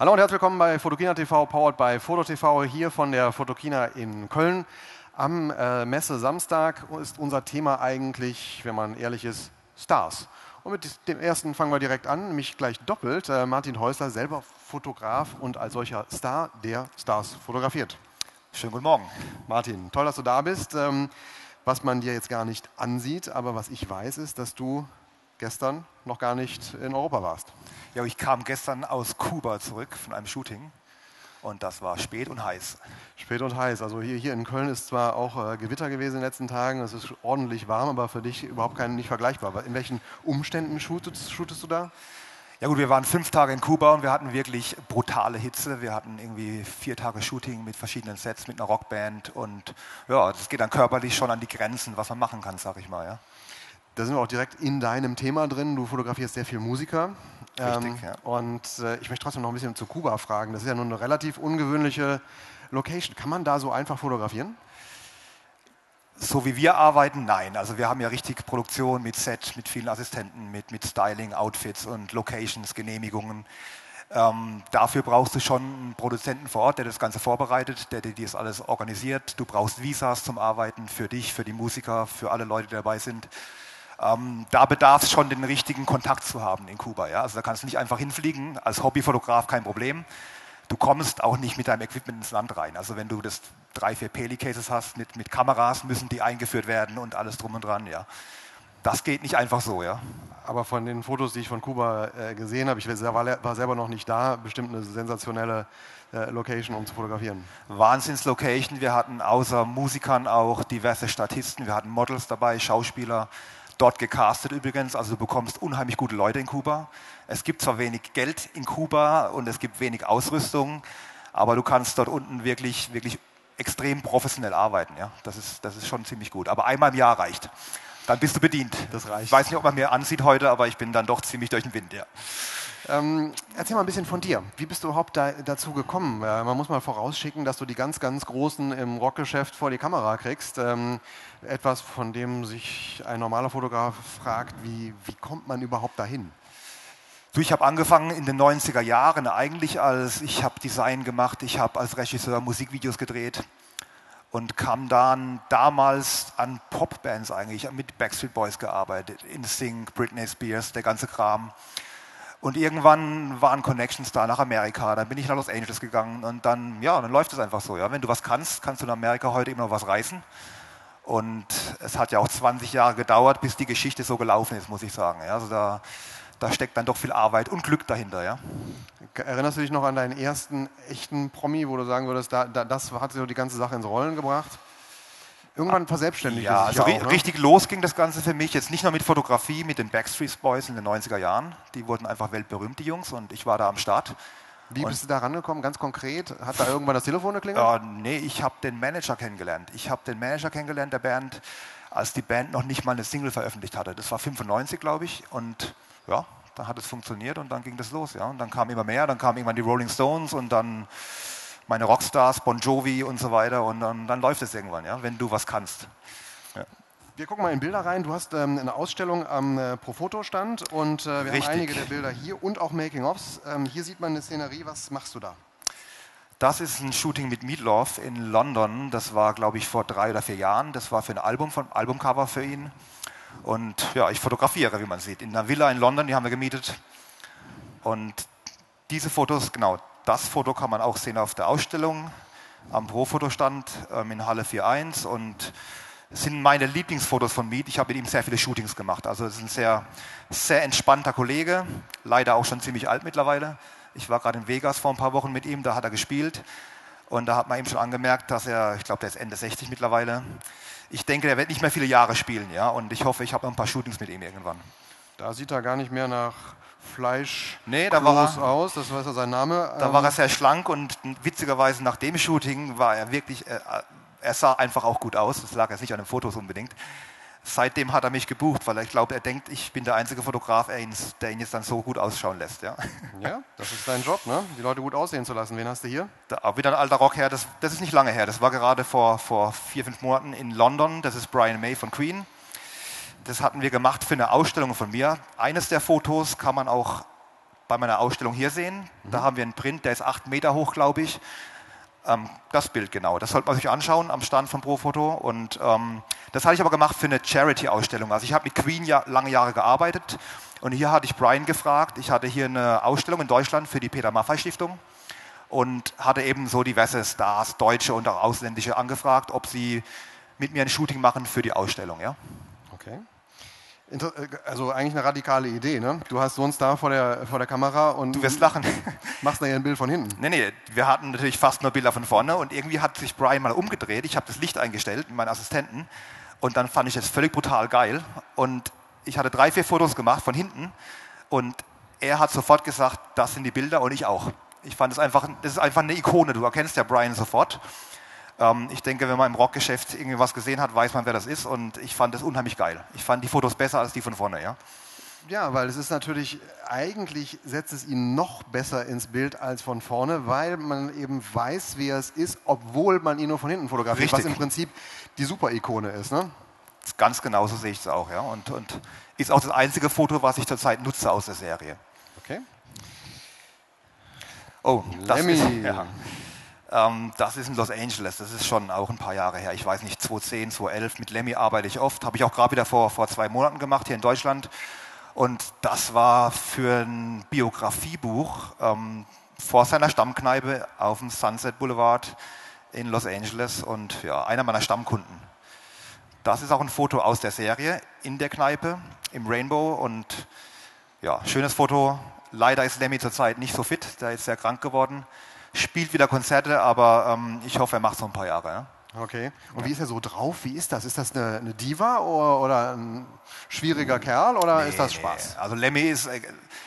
Hallo und herzlich willkommen bei Fotokina TV, powered by FotoTV, hier von der Fotokina in Köln. Am äh, Messe Samstag ist unser Thema eigentlich, wenn man ehrlich ist, Stars. Und mit dem ersten fangen wir direkt an, nämlich gleich doppelt. Äh, Martin Häusler, selber Fotograf und als solcher Star, der Stars fotografiert. Schönen guten Morgen. Martin, toll, dass du da bist. Ähm, was man dir jetzt gar nicht ansieht, aber was ich weiß, ist, dass du gestern noch gar nicht in Europa warst. Ja, ich kam gestern aus Kuba zurück von einem Shooting und das war spät und heiß. Spät und heiß. Also hier, hier in Köln ist zwar auch äh, Gewitter gewesen in den letzten Tagen, es ist ordentlich warm, aber für dich überhaupt kein, nicht vergleichbar. In welchen Umständen shootest, shootest du da? Ja gut, wir waren fünf Tage in Kuba und wir hatten wirklich brutale Hitze. Wir hatten irgendwie vier Tage Shooting mit verschiedenen Sets, mit einer Rockband und ja, das geht dann körperlich schon an die Grenzen, was man machen kann, sag ich mal. Ja. Da sind wir auch direkt in deinem Thema drin. Du fotografierst sehr viel Musiker. Richtig, ähm, ja. Und äh, ich möchte trotzdem noch ein bisschen zu Kuba fragen. Das ist ja nun eine relativ ungewöhnliche Location. Kann man da so einfach fotografieren? So wie wir arbeiten, nein. Also wir haben ja richtig Produktion mit Set, mit vielen Assistenten, mit, mit Styling, Outfits und Locations, Genehmigungen. Ähm, dafür brauchst du schon einen Produzenten vor Ort, der das Ganze vorbereitet, der dir das alles organisiert. Du brauchst Visas zum Arbeiten für dich, für die Musiker, für alle Leute, die dabei sind. Ähm, da bedarf es schon den richtigen Kontakt zu haben in Kuba. Ja? Also da kannst du nicht einfach hinfliegen, als Hobbyfotograf kein Problem. Du kommst auch nicht mit deinem Equipment ins Land rein. Also wenn du das drei, vier Peli-Cases hast mit, mit Kameras, müssen die eingeführt werden und alles drum und dran. Ja. Das geht nicht einfach so, ja. Aber von den Fotos, die ich von Kuba äh, gesehen habe, ich war, war, selber noch nicht da, bestimmt eine sensationelle äh, Location, um zu fotografieren. Wahnsinns-Location. Wir hatten außer Musikern auch diverse Statisten, wir hatten Models dabei, Schauspieler, dort gecastet übrigens. Also du bekommst unheimlich gute Leute in Kuba. Es gibt zwar wenig Geld in Kuba und es gibt wenig Ausrüstung, aber du kannst dort unten wirklich, wirklich extrem professionell arbeiten. Ja? Das, ist, das ist schon ziemlich gut. Aber einmal im Jahr reicht. Dann bist du bedient. Das reicht. Ich weiß nicht, ob man mir ansieht heute, aber ich bin dann doch ziemlich durch den Wind. Ja. Ähm, erzähl mal ein bisschen von dir. Wie bist du überhaupt da, dazu gekommen? Äh, man muss mal vorausschicken, dass du die ganz, ganz Großen im Rockgeschäft vor die Kamera kriegst. Ähm, etwas, von dem sich ein normaler Fotograf fragt, wie, wie kommt man überhaupt dahin? Du, ich habe angefangen in den 90er Jahren eigentlich als, ich habe Design gemacht, ich habe als Regisseur Musikvideos gedreht und kam dann damals an Popbands eigentlich, mit Backstreet Boys gearbeitet, InSync, Britney Spears, der ganze Kram. Und irgendwann waren Connections da nach Amerika. Dann bin ich nach Los Angeles gegangen und dann, ja, dann läuft es einfach so. Ja. Wenn du was kannst, kannst du in Amerika heute immer noch was reißen. Und es hat ja auch 20 Jahre gedauert, bis die Geschichte so gelaufen ist, muss ich sagen. Ja. Also da, da steckt dann doch viel Arbeit und Glück dahinter. Ja. Erinnerst du dich noch an deinen ersten echten Promi, wo du sagen würdest, da, da, das hat so die ganze Sache ins Rollen gebracht? Irgendwann verselbstständigt ja, also auch, ne? richtig los ging das Ganze für mich jetzt nicht nur mit Fotografie, mit den Backstreet Boys in den 90er Jahren. Die wurden einfach weltberühmt, die Jungs, und ich war da am Start. Wie bist du da rangekommen, ganz konkret? Hat da irgendwann das Telefon geklingelt? Uh, nee, ich habe den Manager kennengelernt. Ich habe den Manager kennengelernt der Band, als die Band noch nicht mal eine Single veröffentlicht hatte. Das war 95, glaube ich. Und ja, dann hat es funktioniert und dann ging das los. Ja. Und dann kam immer mehr, dann kamen irgendwann die Rolling Stones und dann meine Rockstars, Bon Jovi und so weiter. Und dann, dann läuft es irgendwann, ja, wenn du was kannst. Ja. Wir gucken mal in Bilder rein. Du hast ähm, eine Ausstellung am äh, Profoto-Stand und äh, wir Richtig. haben einige der Bilder hier und auch Making-ofs. Ähm, hier sieht man eine Szenerie. Was machst du da? Das ist ein Shooting mit Meatloaf in London. Das war, glaube ich, vor drei oder vier Jahren. Das war für ein Album, von Albumcover für ihn. Und ja, ich fotografiere, wie man sieht, in einer Villa in London, die haben wir gemietet. Und diese Fotos, genau, das Foto kann man auch sehen auf der Ausstellung am Pro-Fotostand ähm, in Halle 4.1 und sind meine Lieblingsfotos von Meet. Ich habe mit ihm sehr viele Shootings gemacht. Also es ist ein sehr, sehr entspannter Kollege, leider auch schon ziemlich alt mittlerweile. Ich war gerade in Vegas vor ein paar Wochen mit ihm, da hat er gespielt und da hat man ihm schon angemerkt, dass er, ich glaube, der ist Ende 60 mittlerweile. Ich denke, der wird nicht mehr viele Jahre spielen, ja, und ich hoffe, ich habe noch ein paar Shootings mit ihm irgendwann. Da sieht er gar nicht mehr nach Fleisch nee, da war er, aus, das war sein Name. Da ähm, war er sehr schlank und witzigerweise nach dem Shooting war er wirklich, äh, er sah einfach auch gut aus, das lag jetzt nicht an den Fotos unbedingt. Seitdem hat er mich gebucht, weil ich glaube, er denkt, ich bin der einzige Fotograf, der ihn jetzt dann so gut ausschauen lässt. Ja, ja das ist dein Job, ne? die Leute gut aussehen zu lassen. Wen hast du hier? Da, wieder ein alter Rock her, das, das ist nicht lange her, das war gerade vor, vor vier, fünf Monaten in London, das ist Brian May von Queen das hatten wir gemacht für eine Ausstellung von mir. Eines der Fotos kann man auch bei meiner Ausstellung hier sehen. Mhm. Da haben wir einen Print, der ist acht Meter hoch, glaube ich. Ähm, das Bild genau, das sollte man sich anschauen am Stand von Profoto. Und ähm, das hatte ich aber gemacht für eine Charity-Ausstellung. Also ich habe mit Queen ja, lange Jahre gearbeitet und hier hatte ich Brian gefragt. Ich hatte hier eine Ausstellung in Deutschland für die Peter Maffay Stiftung und hatte eben so diverse Stars, deutsche und auch ausländische, angefragt, ob sie mit mir ein Shooting machen für die Ausstellung. Ja? Okay. Äh, also eigentlich eine radikale Idee, ne? Du hast einen Star vor der, vor der Kamera und du wirst lachen. machst nachher ein Bild von hinten. Nee, nee, wir hatten natürlich fast nur Bilder von vorne und irgendwie hat sich Brian mal umgedreht. Ich habe das Licht eingestellt mit meinen Assistenten und dann fand ich das völlig brutal geil und ich hatte drei, vier Fotos gemacht von hinten und er hat sofort gesagt, das sind die Bilder und ich auch. Ich fand es einfach, das ist einfach eine Ikone. Du erkennst ja Brian sofort. Ähm, ich denke, wenn man im Rockgeschäft irgendwie was gesehen hat, weiß man, wer das ist. Und ich fand das unheimlich geil. Ich fand die Fotos besser als die von vorne, ja. Ja, weil es ist natürlich, eigentlich setzt es ihn noch besser ins Bild als von vorne, weil man eben weiß, wer es ist, obwohl man ihn nur von hinten fotografiert, Richtig. was im Prinzip die Super-Ikone ist. Ne? Ganz genau so sehe ich es auch. Ja? Und, und ist auch das einzige Foto, was ich zurzeit nutze aus der Serie. Okay. Oh, das Lemmy. ist... Ja. Ähm, das ist in Los Angeles, das ist schon auch ein paar Jahre her. Ich weiß nicht, 2010, 2011. Mit Lemmy arbeite ich oft. Habe ich auch gerade wieder vor, vor zwei Monaten gemacht hier in Deutschland. Und das war für ein Biografiebuch ähm, vor seiner Stammkneipe auf dem Sunset Boulevard in Los Angeles und ja, einer meiner Stammkunden. Das ist auch ein Foto aus der Serie in der Kneipe im Rainbow und ja, schönes Foto. Leider ist Lemmy zurzeit nicht so fit, der ist sehr krank geworden spielt wieder Konzerte, aber ähm, ich hoffe, er macht es noch ein paar Jahre. Ja? Okay. Und wie ist er so drauf? Wie ist das? Ist das eine, eine Diva oder, oder, ein schwieriger Kerl oder nee, ist das Spaß? Also Lemmy ist, äh,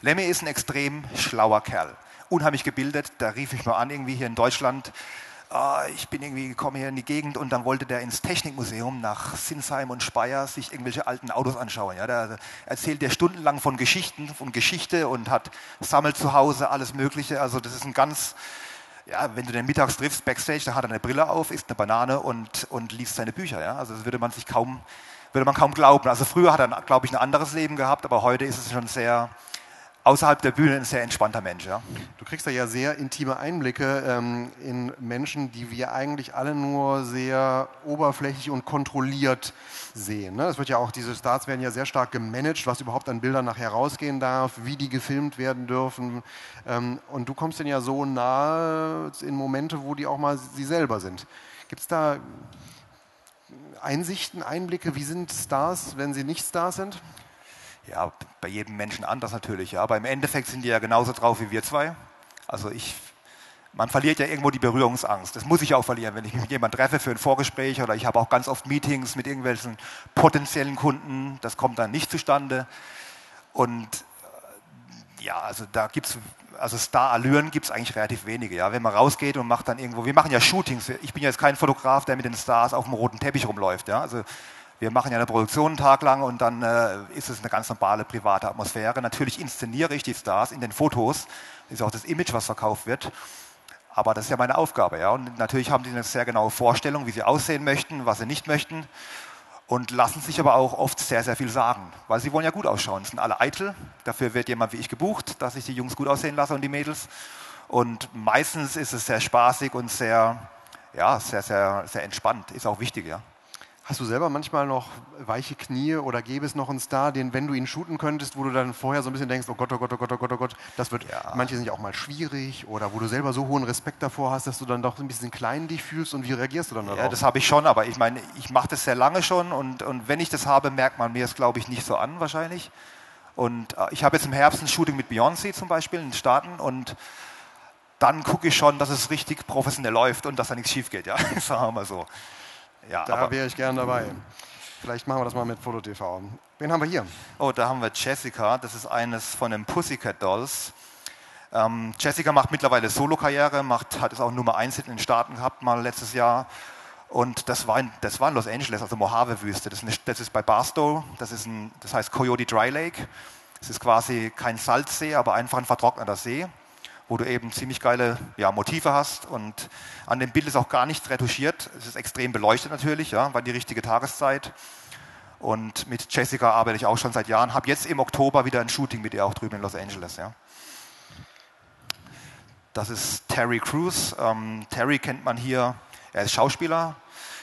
Lemmy ist ein extrem schlauer Kerl. Unheimlich gebildet. Da rief ich mal an, irgendwie hier in Deutschland ah, ich bin irgendwie gekommen hier in die Gegend und dann wollte der ins Technikmuseum nach Sinsheim und Speyer sich irgendwelche alten Autos anschauen. Ja, da erzählt der stundenlang von Geschichten, von Geschichte und hat sammelt zu Hause alles Mögliche. Also das ist ein ganz, ja, wenn du den mittags triffst backstage, da hat er eine Brille auf, isst eine Banane und, und liest seine Bücher. Ja? Also das würde man sich kaum, würde man kaum glauben. Also früher hat er, glaube ich, ein anderes Leben gehabt, aber heute ist es schon sehr, außerhalb der Bühne ein sehr entspannter Mensch. Ja. Du kriegst da ja sehr intime Einblicke ähm, in Menschen, die wir eigentlich alle nur sehr oberflächlich und kontrolliert sehen. Ne? Es wird ja auch, diese Starts werden ja sehr stark gemanagt, was überhaupt an Bildern nachher rausgehen darf, wie die gefilmt werden dürfen. Ähm, und du kommst denen ja so nahe in Momente, wo die auch mal sie selber sind. Gibt es da Einsichten, Einblicke, wie sind Stars, wenn sie nicht Stars sind? Ja, bei jedem Menschen anders natürlich, ja. Aber im Endeffekt sind die ja genauso drauf wie wir zwei. Also ich, man verliert ja irgendwo die Berührungsangst. Das muss ich auch verlieren, wenn ich mich mit jemandem treffe für ein Vorgespräch oder ich habe auch ganz oft Meetings mit irgendwelchen potenziellen Kunden. Das kommt dann nicht zustande. Und äh, ja, also da gibt es, also Star-Allüren gibt es eigentlich relativ wenige. Ja. Wenn man rausgeht und macht dann irgendwo, wir machen ja Shootings. Ich bin ja jetzt kein Fotograf, der mit den Stars auf dem roten Teppich rumläuft. Ja. Also wir machen ja eine Produktion einen Tag lang und dann äh, ist es eine ganz normale private Atmosphäre. Natürlich inszeniere ich die Stars in den Fotos. Das ist auch das Image, was verkauft wird. Aber das ist ja meine Aufgabe. Ja? Und natürlich haben die eine sehr genaue Vorstellung, wie sie aussehen möchten, was sie nicht möchten. Und lassen sich aber auch oft sehr, sehr viel sagen. Weil sie wollen ja gut ausschauen. Sie sind alle eitel. Dafür wird jemand wie ich gebucht, dass ich die Jungs gut aussehen lasse und die Mädels. Und meistens ist es sehr spaßig und sehr, ja, sehr, sehr, sehr entspannt. Ist auch wichtig, ja. Hast du selber manchmal noch weiche Knie oder gäbe es noch einen Star, den, wenn du ihn shooten könntest, wo du dann vorher so ein bisschen denkst, oh Gott, oh Gott, oh Gott, oh Gott, oh Gott, das wird, ja. manche sind ja auch mal schwierig oder wo du selber so hohen Respekt davor hast, dass du dann doch ein bisschen klein dich fühlst und wie reagierst du dann darauf? Ja, das habe ich schon, aber ich meine, ich mache das sehr lange schon und, und wenn ich das habe, merkt man mir es, glaube ich, nicht so an wahrscheinlich. Und äh, ich habe jetzt im Herbst ein Shooting mit Beyoncé zum Beispiel in den Staaten und dann gucke ich schon, dass es richtig professionell läuft und dass da nichts schief geht, ja, sagen wir mal so. Ja, da wäre ich gern dabei. Vielleicht machen wir das mal mit FotoTV. Wen haben wir hier? Oh, da haben wir Jessica. Das ist eines von den Pussycat Dolls. Ähm, Jessica macht mittlerweile Solo-Karriere, macht, hat es auch Nummer 1 in den Staaten gehabt, mal letztes Jahr. Und das war in, das war in Los Angeles, also Mojave-Wüste. Das, das, ist bei Barstow, das, ist ein, das heißt Coyote Dry Lake. Es ist quasi kein Salzsee, aber einfach ein vertrockneter See wo du eben ziemlich geile ja, Motive hast und an dem Bild ist auch gar nichts retuschiert. Es ist extrem beleuchtet natürlich, ja, war die richtige Tageszeit. Und mit Jessica arbeite ich auch schon seit Jahren. Habe jetzt im Oktober wieder ein Shooting mit ihr auch drüben in Los Angeles. Ja. Das ist Terry Crews. Ähm, Terry kennt man hier, er ist Schauspieler.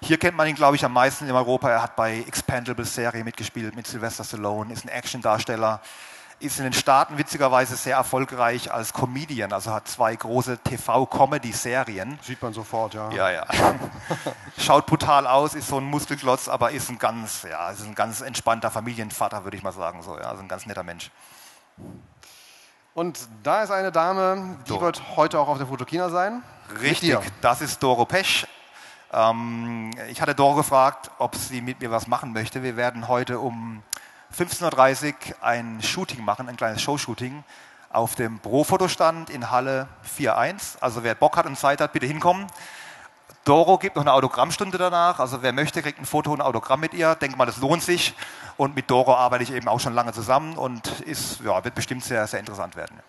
Hier kennt man ihn, glaube ich, am meisten in Europa. Er hat bei Expendables-Serie mitgespielt mit Sylvester Stallone, ist ein Action-Darsteller ist in den Staaten witzigerweise sehr erfolgreich als Comedian, also hat zwei große TV-Comedy-Serien. Sieht man sofort, ja. Ja, ja. Schaut brutal aus, ist so ein Muskelklotz, aber ist ein ganz, ja, ist ein ganz entspannter Familienvater, würde ich mal sagen, so, ja, also ein ganz netter Mensch. Und da ist eine Dame, die Doro. wird heute auch auf der Fotokina sein. Richtig, das ist Doro Pesch. Ähm, ich hatte Doro gefragt, ob sie mit mir was machen möchte. Wir werden heute um 15.30 Uhr ein Shooting machen, ein kleines Showshooting auf dem Pro-Fotostand in Halle 4.1. Also wer Bock hat und Zeit hat, bitte hinkommen. Doro gibt noch eine Autogrammstunde danach. Also wer möchte, kriegt ein Foto und ein Autogramm mit ihr. Denke mal, das lohnt sich. Und mit Doro arbeite ich eben auch schon lange zusammen und ist, ja, wird bestimmt sehr, sehr interessant werden.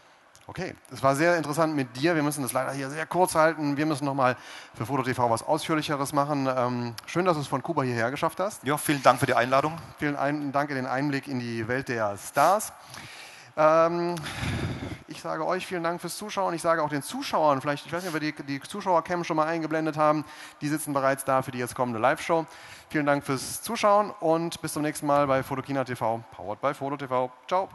Okay, es war sehr interessant mit dir. Wir müssen das leider hier sehr kurz halten. Wir müssen nochmal für FotoTV was Ausführlicheres machen. Ähm, schön, dass du es von Kuba hierher geschafft hast. Ja, vielen Dank für die Einladung. Vielen Dank für den Einblick in die Welt der Stars. Ähm, ich sage euch vielen Dank fürs Zuschauen. Ich sage auch den Zuschauern, vielleicht, ich weiß nicht, ob wir die, die Zuschauercam schon mal eingeblendet haben. Die sitzen bereits da für die jetzt kommende Live-Show. Vielen Dank fürs Zuschauen und bis zum nächsten Mal bei Fotokina TV, powered by Foto TV. Ciao.